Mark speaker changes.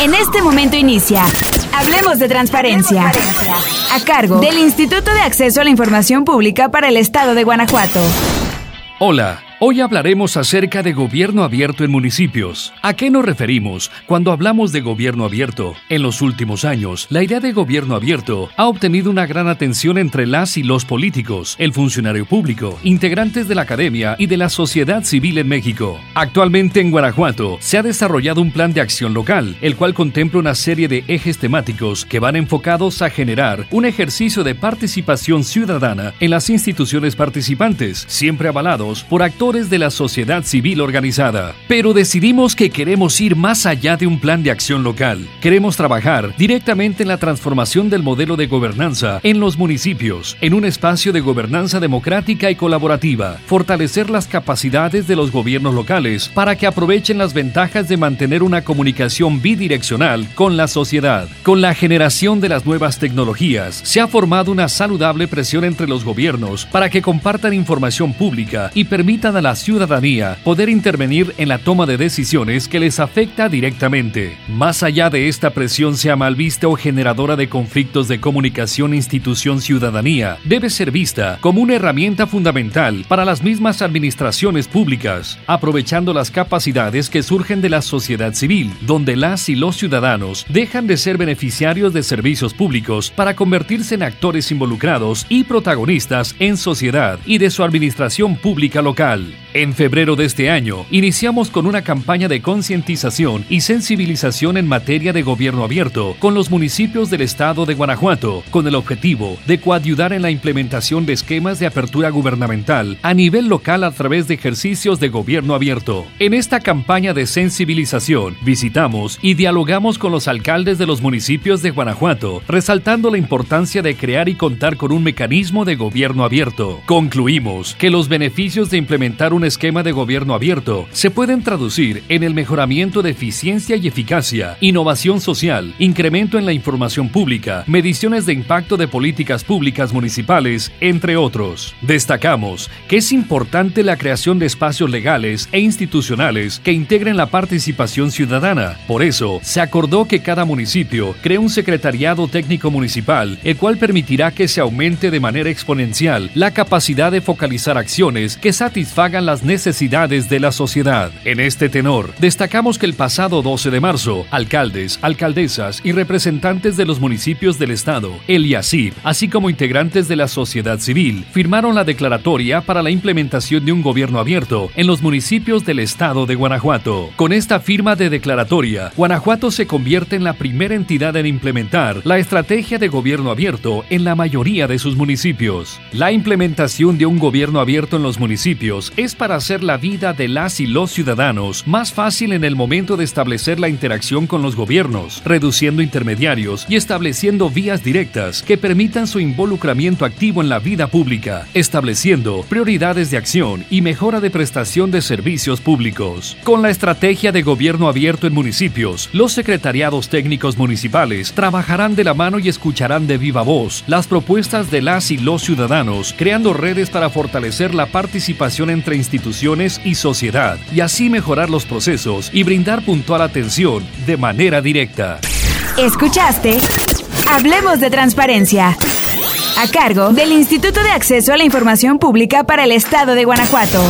Speaker 1: En este momento inicia. Hablemos de transparencia. A cargo del Instituto de Acceso a la Información Pública para el Estado de Guanajuato.
Speaker 2: Hola. Hoy hablaremos acerca de gobierno abierto en municipios. ¿A qué nos referimos cuando hablamos de gobierno abierto? En los últimos años, la idea de gobierno abierto ha obtenido una gran atención entre las y los políticos, el funcionario público, integrantes de la academia y de la sociedad civil en México. Actualmente en Guanajuato se ha desarrollado un plan de acción local, el cual contempla una serie de ejes temáticos que van enfocados a generar un ejercicio de participación ciudadana en las instituciones participantes, siempre avalados por actores de la sociedad civil organizada. Pero decidimos que queremos ir más allá de un plan de acción local. Queremos trabajar directamente en la transformación del modelo de gobernanza en los municipios, en un espacio de gobernanza democrática y colaborativa, fortalecer las capacidades de los gobiernos locales para que aprovechen las ventajas de mantener una comunicación bidireccional con la sociedad. Con la generación de las nuevas tecnologías, se ha formado una saludable presión entre los gobiernos para que compartan información pública y permitan a la ciudadanía poder intervenir en la toma de decisiones que les afecta directamente. Más allá de esta presión sea mal vista o generadora de conflictos de comunicación institución-ciudadanía, debe ser vista como una herramienta fundamental para las mismas administraciones públicas, aprovechando las capacidades que surgen de la sociedad civil, donde las y los ciudadanos dejan de ser beneficiarios de servicios públicos para convertirse en actores involucrados y protagonistas en sociedad y de su administración pública local. En febrero de este año, iniciamos con una campaña de concientización y sensibilización en materia de gobierno abierto con los municipios del estado de Guanajuato, con el objetivo de coayudar en la implementación de esquemas de apertura gubernamental a nivel local a través de ejercicios de gobierno abierto. En esta campaña de sensibilización, visitamos y dialogamos con los alcaldes de los municipios de Guanajuato, resaltando la importancia de crear y contar con un mecanismo de gobierno abierto. Concluimos que los beneficios de implementar un esquema de gobierno abierto se pueden traducir en el mejoramiento de eficiencia y eficacia, innovación social, incremento en la información pública, mediciones de impacto de políticas públicas municipales, entre otros. Destacamos que es importante la creación de espacios legales e institucionales que integren la participación ciudadana. Por eso, se acordó que cada municipio cree un secretariado técnico municipal, el cual permitirá que se aumente de manera exponencial la capacidad de focalizar acciones que satisfagan las necesidades de la sociedad. En este tenor, destacamos que el pasado 12 de marzo, alcaldes, alcaldesas y representantes de los municipios del Estado, el IACIP, así como integrantes de la sociedad civil, firmaron la declaratoria para la implementación de un gobierno abierto en los municipios del Estado de Guanajuato. Con esta firma de declaratoria, Guanajuato se convierte en la primera entidad en implementar la estrategia de gobierno abierto en la mayoría de sus municipios. La implementación de un gobierno abierto en los municipios es para hacer la vida de las y los ciudadanos más fácil en el momento de establecer la interacción con los gobiernos, reduciendo intermediarios y estableciendo vías directas que permitan su involucramiento activo en la vida pública, estableciendo prioridades de acción y mejora de prestación de servicios públicos. Con la estrategia de gobierno abierto en municipios, los secretariados técnicos municipales trabajarán de la mano y escucharán de viva voz las propuestas de las y los ciudadanos, creando redes para fortalecer la participación entre instituciones y sociedad, y así mejorar los procesos y brindar puntual atención de manera directa.
Speaker 1: Escuchaste Hablemos de Transparencia, a cargo del Instituto de Acceso a la Información Pública para el Estado de Guanajuato.